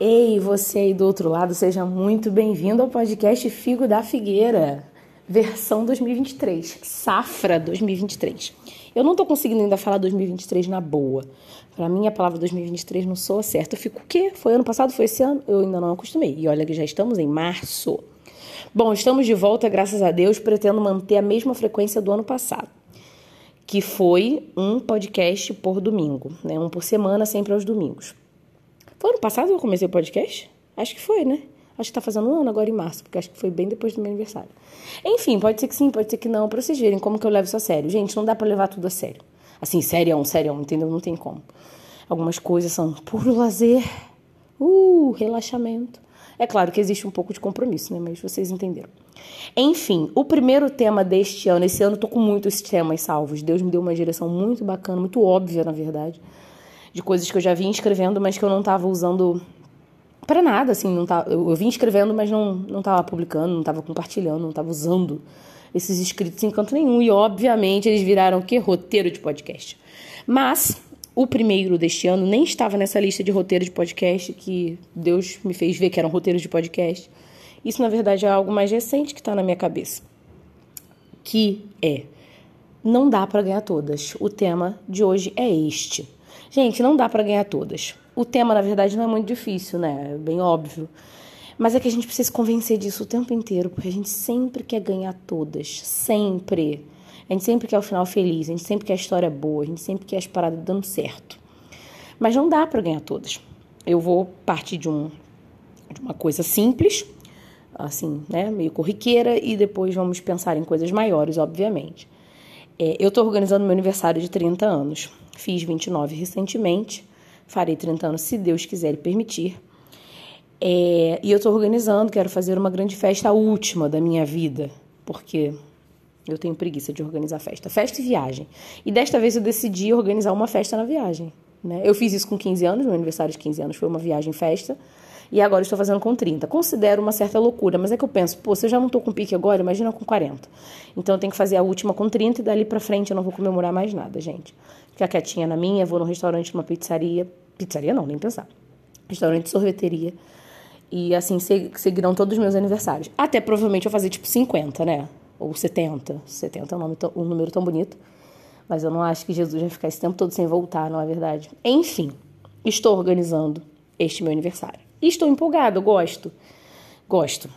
Ei, você aí do outro lado, seja muito bem-vindo ao podcast Figo da Figueira, versão 2023, safra 2023. Eu não tô conseguindo ainda falar 2023 na boa. Para mim, a palavra 2023 não soa certo. Eu fico, o quê? Foi ano passado? Foi esse ano? Eu ainda não acostumei. E olha que já estamos em março. Bom, estamos de volta, graças a Deus. Pretendo manter a mesma frequência do ano passado, que foi um podcast por domingo, né? Um por semana, sempre aos domingos. Foi ano passado que eu comecei o podcast? Acho que foi, né? Acho que tá fazendo um ano agora em março, porque acho que foi bem depois do meu aniversário. Enfim, pode ser que sim, pode ser que não, pra vocês verem como que eu levo isso a sério. Gente, não dá para levar tudo a sério. Assim, sério, sério, entendeu? Não tem como. Algumas coisas são puro lazer, uh, relaxamento. É claro que existe um pouco de compromisso, né? Mas vocês entenderam. Enfim, o primeiro tema deste ano, esse ano eu tô com muitos temas salvos. Deus me deu uma direção muito bacana, muito óbvia, na verdade de coisas que eu já vinha escrevendo, mas que eu não estava usando para nada, assim, não eu, eu vim escrevendo, mas não não estava publicando, não estava compartilhando, não estava usando esses escritos em canto nenhum. E obviamente eles viraram que roteiro de podcast. Mas o primeiro deste ano nem estava nessa lista de roteiro de podcast que Deus me fez ver que eram roteiros de podcast. Isso na verdade é algo mais recente que está na minha cabeça, que é não dá para ganhar todas. O tema de hoje é este. Gente, não dá para ganhar todas. O tema, na verdade, não é muito difícil, né? É bem óbvio. Mas é que a gente precisa se convencer disso o tempo inteiro, porque a gente sempre quer ganhar todas. Sempre. A gente sempre quer o final feliz, a gente sempre quer a história boa, a gente sempre quer as paradas dando certo. Mas não dá para ganhar todas. Eu vou partir de, um, de uma coisa simples, assim, né? Meio corriqueira, e depois vamos pensar em coisas maiores, obviamente. É, eu estou organizando meu aniversário de 30 anos. Fiz 29 recentemente, farei 30 anos se Deus quiser e permitir. É, e eu estou organizando, quero fazer uma grande festa, a última da minha vida, porque eu tenho preguiça de organizar festa. Festa e viagem. E desta vez eu decidi organizar uma festa na viagem. Né? Eu fiz isso com 15 anos, meu aniversário de 15 anos foi uma viagem festa. E agora estou fazendo com 30. Considero uma certa loucura, mas é que eu penso, pô, se eu já não estou com pique agora, imagina com 40. Então eu tenho que fazer a última com 30 e dali para frente eu não vou comemorar mais nada, gente. Ficar quietinha na minha, vou no restaurante, numa pizzaria. Pizzaria não, nem pensar. Restaurante, sorveteria. E assim seguirão todos os meus aniversários. Até provavelmente eu fazer tipo 50, né? Ou 70. 70 é um, um número tão bonito. Mas eu não acho que Jesus vai ficar esse tempo todo sem voltar, não é verdade? Enfim, estou organizando este meu aniversário. E estou empolgada, gosto. Gosto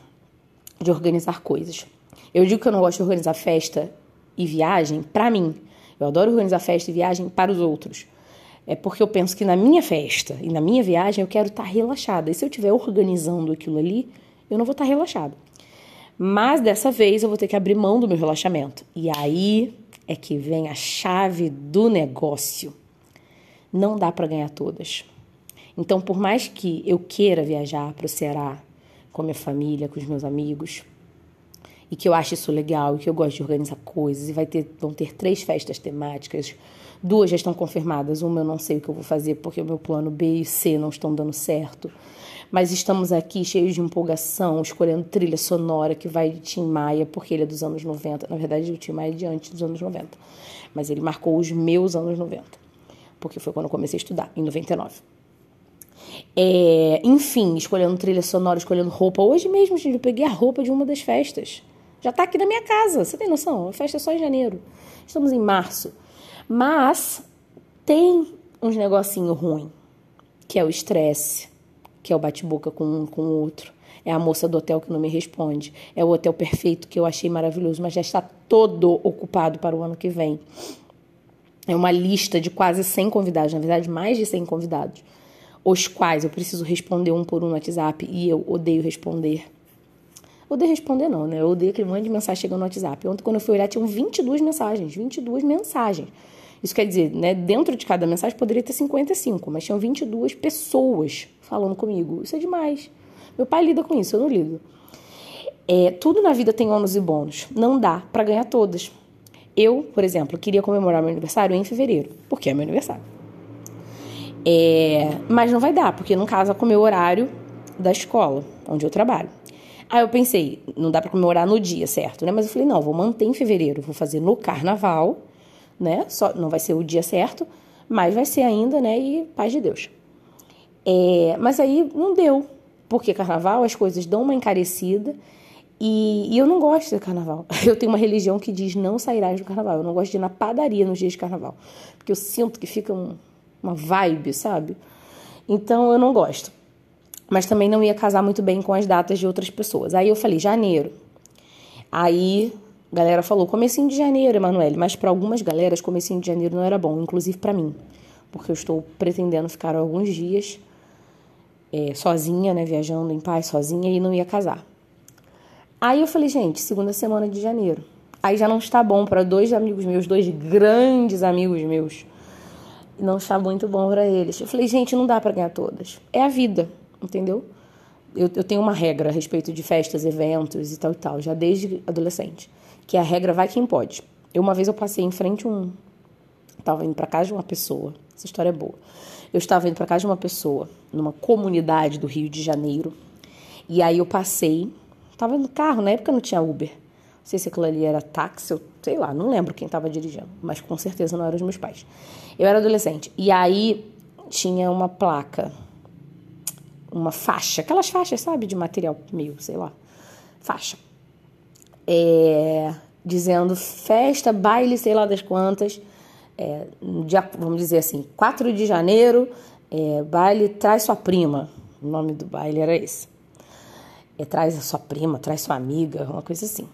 de organizar coisas. Eu digo que eu não gosto de organizar festa e viagem para mim. Eu adoro organizar festa e viagem para os outros. É porque eu penso que na minha festa e na minha viagem eu quero estar tá relaxada. E se eu estiver organizando aquilo ali, eu não vou estar tá relaxada. Mas dessa vez eu vou ter que abrir mão do meu relaxamento. E aí é que vem a chave do negócio. Não dá para ganhar todas. Então, por mais que eu queira viajar para o Ceará com a minha família, com os meus amigos, e que eu ache isso legal, e que eu gosto de organizar coisas, e vai ter, vão ter três festas temáticas, duas já estão confirmadas, uma eu não sei o que eu vou fazer porque o meu plano B e C não estão dando certo. Mas estamos aqui cheios de empolgação, escolhendo trilha sonora que vai de Tim Maia, porque ele é dos anos 90. Na verdade, o Tim Maia é de antes dos anos 90. Mas ele marcou os meus anos 90, porque foi quando eu comecei a estudar, em 99. É, enfim, escolhendo trilha sonora, escolhendo roupa. Hoje mesmo, gente, eu peguei a roupa de uma das festas. Já tá aqui na minha casa, você tem noção? A festa é só em janeiro. Estamos em março. Mas tem uns negocinho ruim, que é o estresse, que é o bate-boca com um com o outro. É a moça do hotel que não me responde. É o hotel perfeito que eu achei maravilhoso, mas já está todo ocupado para o ano que vem. É uma lista de quase 100 convidados, na verdade, mais de 100 convidados os quais eu preciso responder um por um no WhatsApp e eu odeio responder. Odeio responder não, né? Eu odeio aquele monte de mensagem chegando no WhatsApp. Ontem, quando eu fui olhar, tinham 22 mensagens. 22 mensagens. Isso quer dizer, né? Dentro de cada mensagem poderia ter 55, mas tinham 22 pessoas falando comigo. Isso é demais. Meu pai lida com isso, eu não lido. É, tudo na vida tem ônus e bônus. Não dá para ganhar todas. Eu, por exemplo, queria comemorar meu aniversário em fevereiro, porque é meu aniversário. É, mas não vai dar, porque não casa com o meu horário da escola, onde eu trabalho. Aí eu pensei, não dá para comemorar no dia, certo? Né? Mas eu falei, não, vou manter em fevereiro, vou fazer no carnaval, né? Só, não vai ser o dia certo, mas vai ser ainda, né? E paz de Deus. É, mas aí não deu, porque carnaval as coisas dão uma encarecida e, e, eu não gosto de carnaval. Eu tenho uma religião que diz não sairás do carnaval. Eu não gosto de ir na padaria nos dias de carnaval, porque eu sinto que fica um, uma vibe, sabe? Então eu não gosto. Mas também não ia casar muito bem com as datas de outras pessoas. Aí eu falei, janeiro. Aí a galera falou, comecinho de janeiro, Emanuele. Mas para algumas galeras, comecinho de janeiro não era bom, inclusive para mim. Porque eu estou pretendendo ficar alguns dias é, sozinha, né? Viajando em paz, sozinha, e não ia casar. Aí eu falei, gente, segunda semana de janeiro. Aí já não está bom para dois amigos meus, dois grandes amigos meus não está muito bom para eles. Eu falei, gente, não dá para ganhar todas. É a vida, entendeu? Eu, eu, tenho uma regra a respeito de festas, eventos e tal e tal, já desde adolescente, que a regra vai quem pode. Eu uma vez eu passei em frente um estava indo para casa de uma pessoa. Essa história é boa. Eu estava indo para casa de uma pessoa numa comunidade do Rio de Janeiro. E aí eu passei, estava no carro, na época não tinha Uber. Não sei se aquilo ali era táxi, eu sei lá, não lembro quem estava dirigindo, mas com certeza não eram os meus pais. Eu era adolescente. E aí tinha uma placa, uma faixa, aquelas faixas, sabe, de material meio, sei lá, faixa. É, dizendo festa, baile, sei lá das quantas, é, dia, vamos dizer assim, 4 de janeiro, é, baile traz sua prima. O nome do baile era esse. É, traz a sua prima, traz sua amiga, uma coisa assim.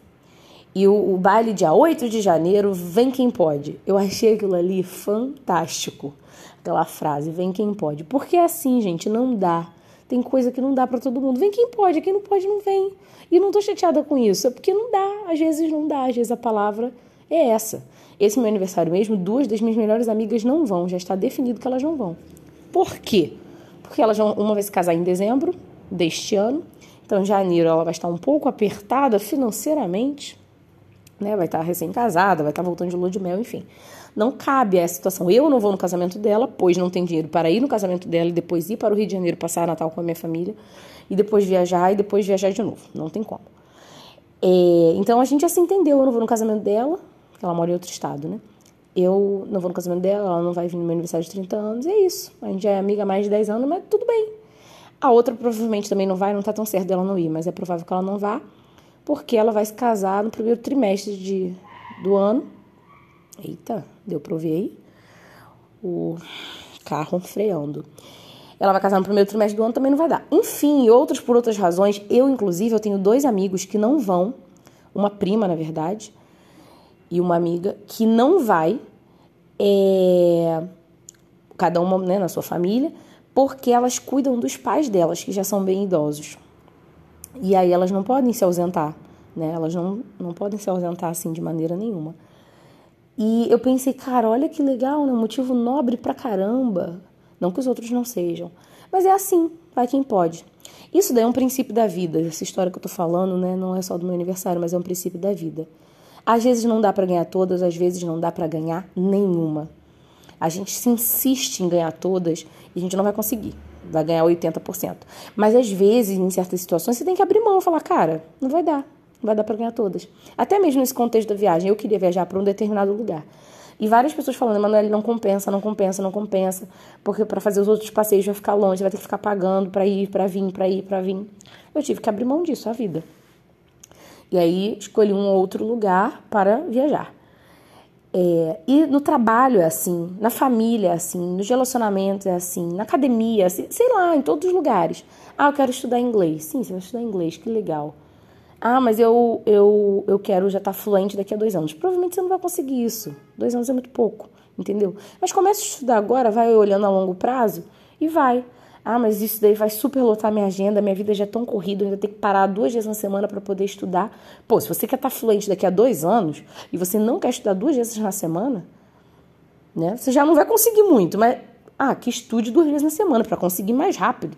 E o, o baile dia 8 de janeiro, vem quem pode. Eu achei aquilo ali fantástico. Aquela frase, vem quem pode. Porque é assim, gente, não dá. Tem coisa que não dá para todo mundo. Vem quem pode, quem não pode não vem. E não tô chateada com isso, é porque não dá. Às vezes não dá, às vezes a palavra é essa. Esse meu aniversário mesmo, duas das minhas melhores amigas não vão, já está definido que elas não vão. Por quê? Porque elas vão, uma vai se casar em dezembro deste ano, então janeiro ela vai estar um pouco apertada financeiramente, né? Vai estar recém-casada, vai estar voltando de lua de mel, enfim. Não cabe essa situação. Eu não vou no casamento dela, pois não tem dinheiro para ir no casamento dela e depois ir para o Rio de Janeiro passar Natal com a minha família e depois viajar e depois viajar de novo. Não tem como. É, então a gente já se entendeu. Eu não vou no casamento dela, ela mora em outro estado, né? Eu não vou no casamento dela, ela não vai vir no meu aniversário de 30 anos, é isso. A gente já é amiga há mais de 10 anos, mas tudo bem. A outra provavelmente também não vai, não tá tão certo dela não ir, mas é provável que ela não vá porque ela vai se casar no primeiro trimestre de, do ano. Eita, deu pra ouvir aí? O carro freando. Ela vai casar no primeiro trimestre do ano, também não vai dar. Enfim, outros por outras razões. Eu, inclusive, eu tenho dois amigos que não vão. Uma prima, na verdade, e uma amiga que não vai. É, cada uma né, na sua família, porque elas cuidam dos pais delas, que já são bem idosos. E aí elas não podem se ausentar, né? Elas não, não podem se ausentar assim de maneira nenhuma. E eu pensei, cara, olha que legal, né? Motivo nobre pra caramba. Não que os outros não sejam. Mas é assim, vai quem pode. Isso daí é um princípio da vida. Essa história que eu tô falando, né? Não é só do meu aniversário, mas é um princípio da vida. Às vezes não dá para ganhar todas, às vezes não dá para ganhar nenhuma. A gente se insiste em ganhar todas e a gente não vai conseguir vai ganhar 80%. Mas às vezes, em certas situações, você tem que abrir mão e falar, cara, não vai dar, não vai dar para ganhar todas. Até mesmo nesse contexto da viagem, eu queria viajar para um determinado lugar. E várias pessoas falando, Emanuele, não compensa, não compensa, não compensa, porque para fazer os outros passeios vai ficar longe, vai ter que ficar pagando para ir, para vir, para ir, para vir. Eu tive que abrir mão disso, a vida. E aí escolhi um outro lugar para viajar. É, e no trabalho é assim, na família é assim, nos relacionamentos é assim, na academia, assim, sei lá, em todos os lugares. Ah, eu quero estudar inglês. Sim, você vai estudar inglês, que legal. Ah, mas eu, eu, eu quero já estar fluente daqui a dois anos. Provavelmente você não vai conseguir isso. Dois anos é muito pouco, entendeu? Mas comece a estudar agora, vai olhando a longo prazo e vai. Ah, mas isso daí vai superlotar minha agenda, minha vida já é tão corrida, eu ainda tenho que parar duas vezes na semana para poder estudar. Pô, se você quer estar tá fluente daqui a dois anos e você não quer estudar duas vezes na semana, né? Você já não vai conseguir muito, mas ah, que estude duas vezes na semana para conseguir mais rápido.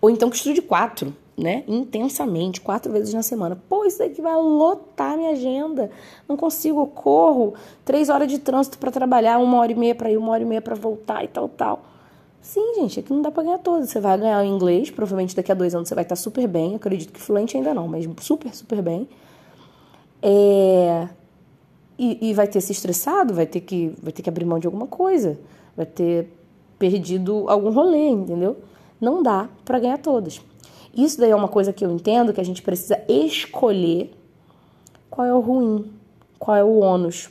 Ou então que estude quatro, né? Intensamente, quatro vezes na semana. Pô, isso daqui vai lotar minha agenda. Não consigo, eu corro três horas de trânsito para trabalhar, uma hora e meia para ir, uma hora e meia para voltar e tal, tal. Sim, gente, aqui não dá pra ganhar todas. Você vai ganhar o inglês, provavelmente daqui a dois anos você vai estar super bem. Acredito que fluente ainda não, mas super, super bem. É... E, e, vai ter se estressado, vai ter, que, vai ter que abrir mão de alguma coisa. Vai ter perdido algum rolê, entendeu? Não dá para ganhar todas. Isso daí é uma coisa que eu entendo que a gente precisa escolher qual é o ruim, qual é o ônus,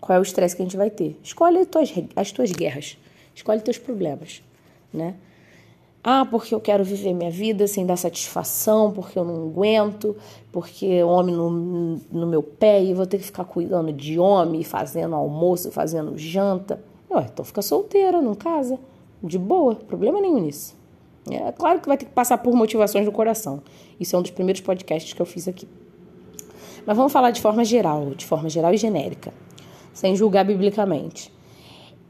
qual é o estresse que a gente vai ter. Escolhe as tuas, as tuas guerras, escolhe teus problemas, né? Ah, porque eu quero viver minha vida sem dar satisfação, porque eu não aguento, porque homem no, no meu pé e vou ter que ficar cuidando de homem, fazendo almoço, fazendo janta. Ué, então fica solteira, não casa. De boa, problema nenhum nisso. É claro que vai ter que passar por motivações do coração. Isso é um dos primeiros podcasts que eu fiz aqui. Mas vamos falar de forma geral, de forma geral e genérica, sem julgar biblicamente.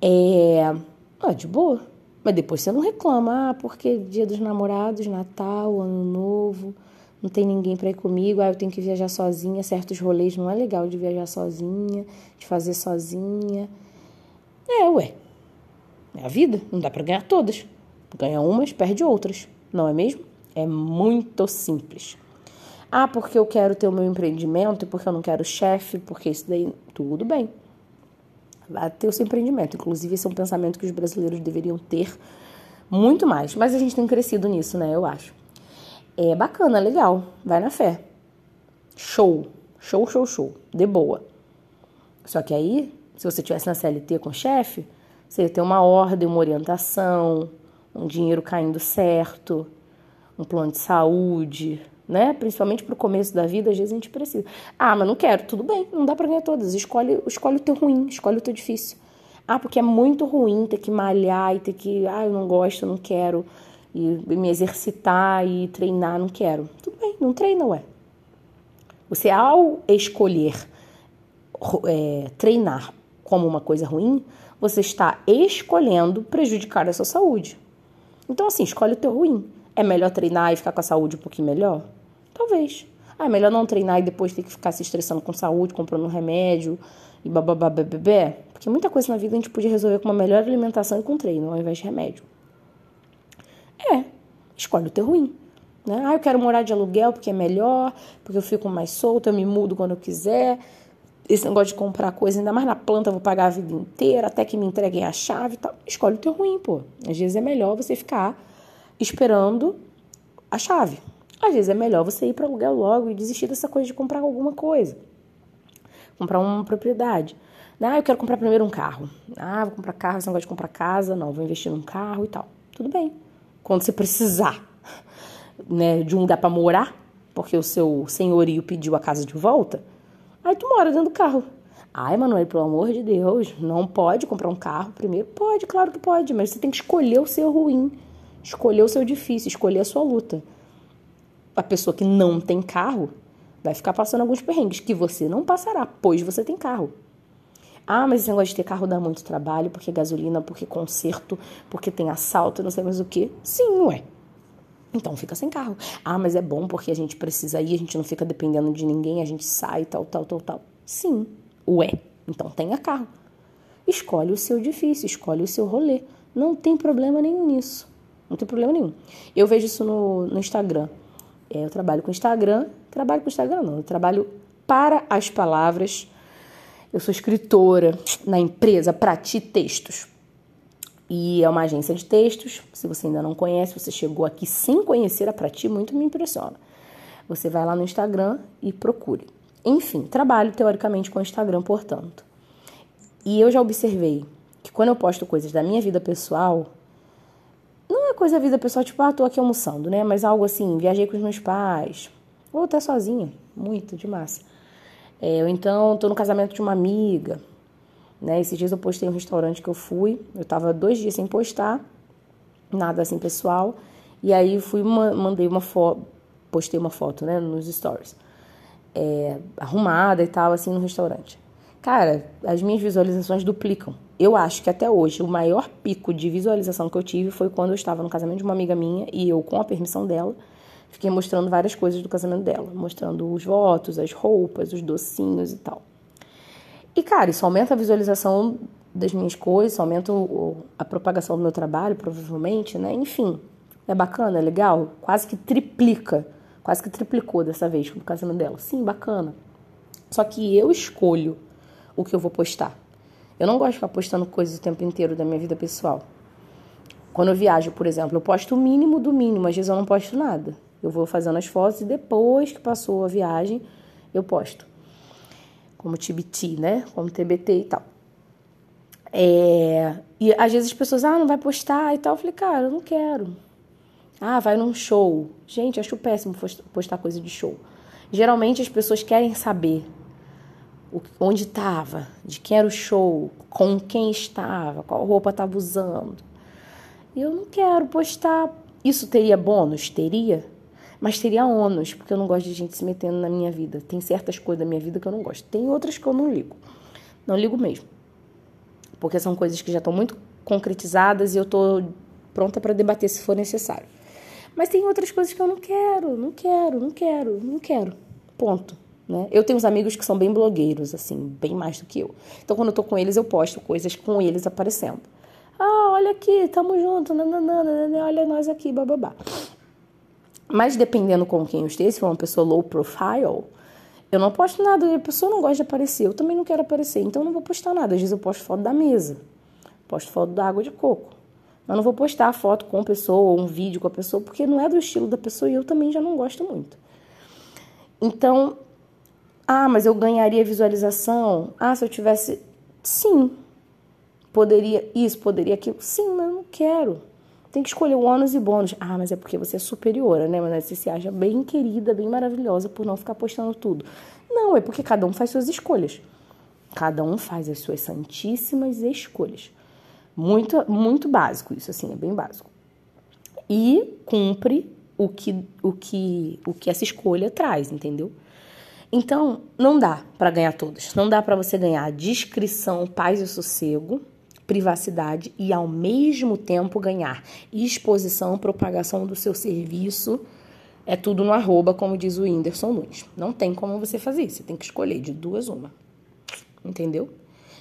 É. Ah, de boa. Mas depois você não reclama, ah, porque dia dos namorados, Natal, Ano Novo, não tem ninguém para ir comigo, ah, eu tenho que viajar sozinha, certos rolês não é legal de viajar sozinha, de fazer sozinha. É, ué. É a vida, não dá para ganhar todas. Ganha umas, perde outras, não é mesmo? É muito simples. Ah, porque eu quero ter o meu empreendimento porque eu não quero chefe, porque isso daí, tudo bem. Vai ter o seu empreendimento. Inclusive, esse é um pensamento que os brasileiros deveriam ter muito mais. Mas a gente tem crescido nisso, né? Eu acho. É bacana, legal. Vai na fé. Show. Show, show, show. De boa. Só que aí se você tivesse na CLT com o chefe, você ia ter uma ordem, uma orientação, um dinheiro caindo certo, um plano de saúde, né? Principalmente para o começo da vida, às vezes a gente precisa. Ah, mas não quero. Tudo bem, não dá para ganhar todas. Escolhe, escolhe o teu ruim, escolhe o teu difícil. Ah, porque é muito ruim ter que malhar e ter que, ah, eu não gosto, não quero e me exercitar e treinar, não quero. Tudo bem, não treina, ué. Você ao escolher é, treinar como uma coisa ruim, você está escolhendo prejudicar a sua saúde. Então, assim, escolhe o teu ruim. É melhor treinar e ficar com a saúde um pouquinho melhor? Talvez. Ah, é melhor não treinar e depois ter que ficar se estressando com saúde, comprando um remédio e bababá, bebê. Porque muita coisa na vida a gente podia resolver com uma melhor alimentação e com treino, ao invés de remédio. É, escolhe o teu ruim. Né? Ah, eu quero morar de aluguel porque é melhor, porque eu fico mais solto, eu me mudo quando eu quiser esse negócio de comprar coisa, ainda mais na planta, vou pagar a vida inteira, até que me entreguem a chave e tal. Escolhe o teu ruim, pô. Às vezes é melhor você ficar esperando a chave. Às vezes é melhor você ir para aluguel logo e desistir dessa coisa de comprar alguma coisa. Comprar uma propriedade. Ah, eu quero comprar primeiro um carro. Ah, vou comprar carro, esse negócio de comprar casa, não, vou investir num carro e tal. Tudo bem. Quando você precisar né, de um lugar para morar, porque o seu senhorio pediu a casa de volta, Aí tu mora dentro do carro. Ai, Manoel, pelo amor de Deus, não pode comprar um carro primeiro? Pode, claro que pode, mas você tem que escolher o seu ruim, escolher o seu difícil, escolher a sua luta. A pessoa que não tem carro vai ficar passando alguns perrengues que você não passará, pois você tem carro. Ah, mas esse negócio de ter carro dá muito trabalho, porque gasolina, porque conserto, porque tem assalto, não sei mais o que. Sim, ué. Então fica sem carro. Ah, mas é bom porque a gente precisa ir, a gente não fica dependendo de ninguém, a gente sai, tal, tal, tal, tal. Sim, ué. Então tenha carro. Escolhe o seu difícil, escolhe o seu rolê. Não tem problema nenhum nisso. Não tem problema nenhum. Eu vejo isso no, no Instagram. É, eu trabalho com Instagram. Trabalho com Instagram, não. Eu trabalho para as palavras. Eu sou escritora na empresa Prati Textos. E é uma agência de textos. Se você ainda não conhece, você chegou aqui sem conhecer a Prati, muito me impressiona. Você vai lá no Instagram e procure. Enfim, trabalho teoricamente com o Instagram, portanto. E eu já observei que quando eu posto coisas da minha vida pessoal, é coisa da vida pessoal, tipo, ah, tô aqui almoçando, né? Mas algo assim, viajei com os meus pais, ou até sozinha, muito de massa. É, ou então, tô no casamento de uma amiga, né? Esses dias eu postei um restaurante que eu fui, eu tava dois dias sem postar, nada assim pessoal, e aí fui, mandei uma foto, postei uma foto, né, nos stories, é, arrumada e tal, assim, no restaurante. Cara, as minhas visualizações duplicam. Eu acho que até hoje o maior pico de visualização que eu tive foi quando eu estava no casamento de uma amiga minha e eu, com a permissão dela, fiquei mostrando várias coisas do casamento dela, mostrando os votos, as roupas, os docinhos e tal. E, cara, isso aumenta a visualização das minhas coisas, aumenta a propagação do meu trabalho, provavelmente, né? Enfim, é bacana, é legal. Quase que triplica, quase que triplicou dessa vez com o casamento dela. Sim, bacana. Só que eu escolho o que eu vou postar. Eu não gosto de ficar postando coisas o tempo inteiro da minha vida pessoal. Quando eu viajo, por exemplo, eu posto o mínimo do mínimo, às vezes eu não posto nada. Eu vou fazendo as fotos e depois que passou a viagem, eu posto. Como TBT, né? Como TBT e tal. É, e às vezes as pessoas, ah, não vai postar e tal. Eu falei, cara, eu não quero. Ah, vai num show. Gente, acho péssimo postar coisa de show. Geralmente as pessoas querem saber onde estava, de quem era o show, com quem estava, qual roupa estava usando. Eu não quero postar. Isso teria bônus? Teria. Mas teria ônus, porque eu não gosto de gente se metendo na minha vida. Tem certas coisas da minha vida que eu não gosto. Tem outras que eu não ligo. Não ligo mesmo. Porque são coisas que já estão muito concretizadas e eu estou pronta para debater se for necessário. Mas tem outras coisas que eu não quero, não quero, não quero, não quero. Ponto. Né? Eu tenho uns amigos que são bem blogueiros, assim, bem mais do que eu. Então, quando eu tô com eles, eu posto coisas com eles aparecendo. Ah, olha aqui, tamo junto, nananana, olha nós aqui, bababá. Mas dependendo com quem eu esteja, se for uma pessoa low profile, eu não posto nada, a pessoa não gosta de aparecer, eu também não quero aparecer, então eu não vou postar nada. Às vezes eu posto foto da mesa, posto foto da água de coco. Mas não vou postar foto com a pessoa ou um vídeo com a pessoa, porque não é do estilo da pessoa e eu também já não gosto muito. Então, ah, mas eu ganharia visualização? Ah, se eu tivesse. Sim. Poderia isso, poderia aquilo. Sim, mas eu não quero. Tem que escolher o ônus e bônus. Ah, mas é porque você é superiora, né? Mas você se acha bem querida, bem maravilhosa por não ficar postando tudo. Não, é porque cada um faz suas escolhas. Cada um faz as suas santíssimas escolhas. Muito, muito básico isso, assim, é bem básico. E cumpre o que, o que, o que essa escolha traz, entendeu? Então, não dá para ganhar todas. Não dá para você ganhar discrição, paz e sossego, privacidade e ao mesmo tempo ganhar exposição, propagação do seu serviço. É tudo no arroba, como diz o Whindersson Nunes. Não tem como você fazer isso. Você tem que escolher de duas uma. Entendeu?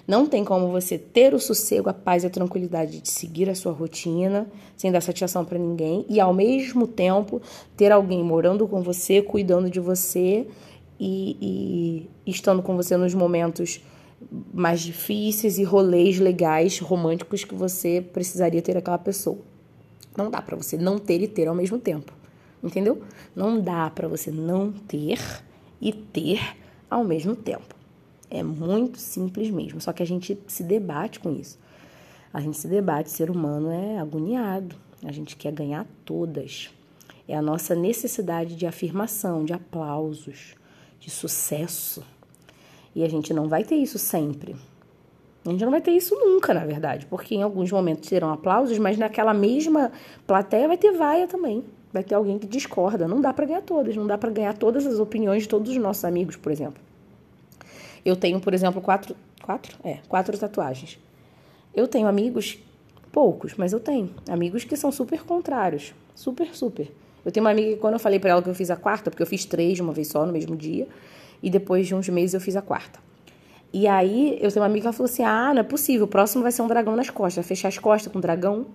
Não tem como você ter o sossego, a paz e a tranquilidade de seguir a sua rotina, sem dar satisfação para ninguém, e ao mesmo tempo ter alguém morando com você, cuidando de você e, e estando com você nos momentos mais difíceis e rolês legais, românticos que você precisaria ter aquela pessoa. Não dá para você não ter e ter ao mesmo tempo. Entendeu? Não dá para você não ter e ter ao mesmo tempo. É muito simples mesmo, só que a gente se debate com isso. A gente se debate, ser humano é agoniado, a gente quer ganhar todas. É a nossa necessidade de afirmação, de aplausos, de sucesso. E a gente não vai ter isso sempre. A gente não vai ter isso nunca, na verdade, porque em alguns momentos terão aplausos, mas naquela mesma plateia vai ter vaia também. Vai ter alguém que discorda. Não dá para ganhar todas, não dá para ganhar todas as opiniões de todos os nossos amigos, por exemplo. Eu tenho, por exemplo, quatro, quatro, é, quatro tatuagens. Eu tenho amigos, poucos, mas eu tenho amigos que são super contrários, super, super. Eu tenho uma amiga que quando eu falei para ela que eu fiz a quarta, porque eu fiz três de uma vez só no mesmo dia, e depois de uns meses eu fiz a quarta. E aí eu tenho uma amiga que falou assim: "Ah, não é possível, o próximo vai ser um dragão nas costas, vai fechar as costas com um dragão".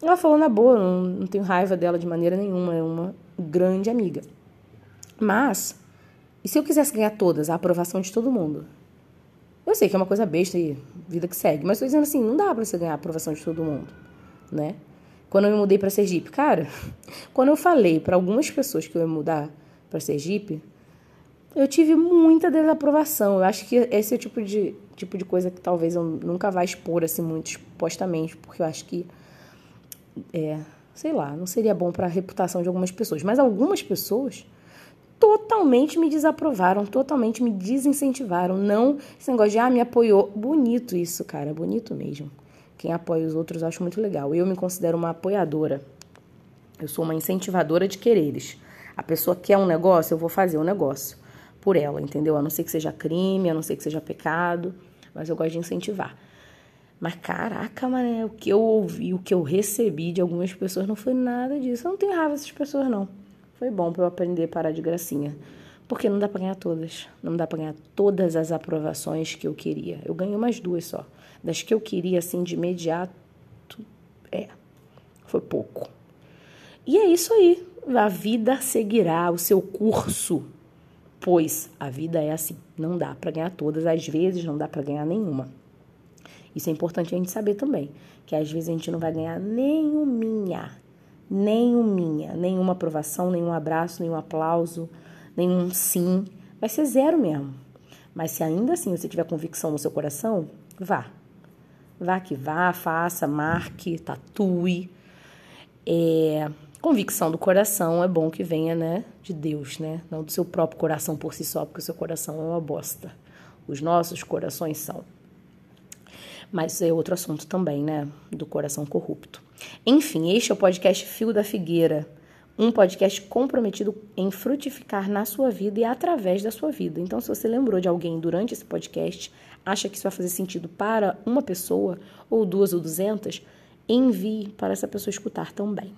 Ela falou na boa, não, não tenho raiva dela de maneira nenhuma, é uma grande amiga. Mas e se eu quisesse ganhar todas, a aprovação de todo mundo? Eu sei que é uma coisa besta e vida que segue, mas estou dizendo assim, não dá para você ganhar a aprovação de todo mundo, né? Quando eu me mudei para Sergipe, cara, quando eu falei para algumas pessoas que eu ia mudar para Sergipe, eu tive muita desaprovação. Eu acho que esse é o tipo de, tipo de coisa que talvez eu nunca vá expor assim muito expostamente, porque eu acho que é, sei lá, não seria bom para a reputação de algumas pessoas, mas algumas pessoas totalmente me desaprovaram, totalmente me desincentivaram. Não, esse negócio de, ah, me apoiou. Bonito isso, cara, bonito mesmo. Quem apoia os outros eu acho muito legal. Eu me considero uma apoiadora. Eu sou uma incentivadora de quereres. A pessoa quer um negócio, eu vou fazer o um negócio por ela, entendeu? A não ser que seja crime, a não ser que seja pecado, mas eu gosto de incentivar. Mas caraca, mané, o que eu ouvi, o que eu recebi de algumas pessoas não foi nada disso. Eu não tenho raiva dessas pessoas, não. Foi bom para eu aprender a parar de gracinha. Porque não dá para ganhar todas. Não dá para ganhar todas as aprovações que eu queria. Eu ganhei umas duas só. Das que eu queria, assim, de imediato, é. Foi pouco. E é isso aí. A vida seguirá o seu curso. Pois a vida é assim. Não dá para ganhar todas. Às vezes não dá para ganhar nenhuma. Isso é importante a gente saber também, que às vezes a gente não vai ganhar nenhum minha, nenhum minha, nenhuma aprovação, nenhum abraço, nenhum aplauso, nenhum sim. Vai ser zero mesmo. Mas se ainda assim você tiver convicção no seu coração, vá. Vá que vá, faça, marque, tatue. É, convicção do coração é bom que venha, né, de Deus, né? Não do seu próprio coração por si só, porque o seu coração é uma bosta. Os nossos corações são. Mas é outro assunto também, né? Do coração corrupto. Enfim, este é o podcast Fio da Figueira um podcast comprometido em frutificar na sua vida e através da sua vida. Então, se você lembrou de alguém durante esse podcast, acha que isso vai fazer sentido para uma pessoa, ou duas ou duzentas, envie para essa pessoa escutar também.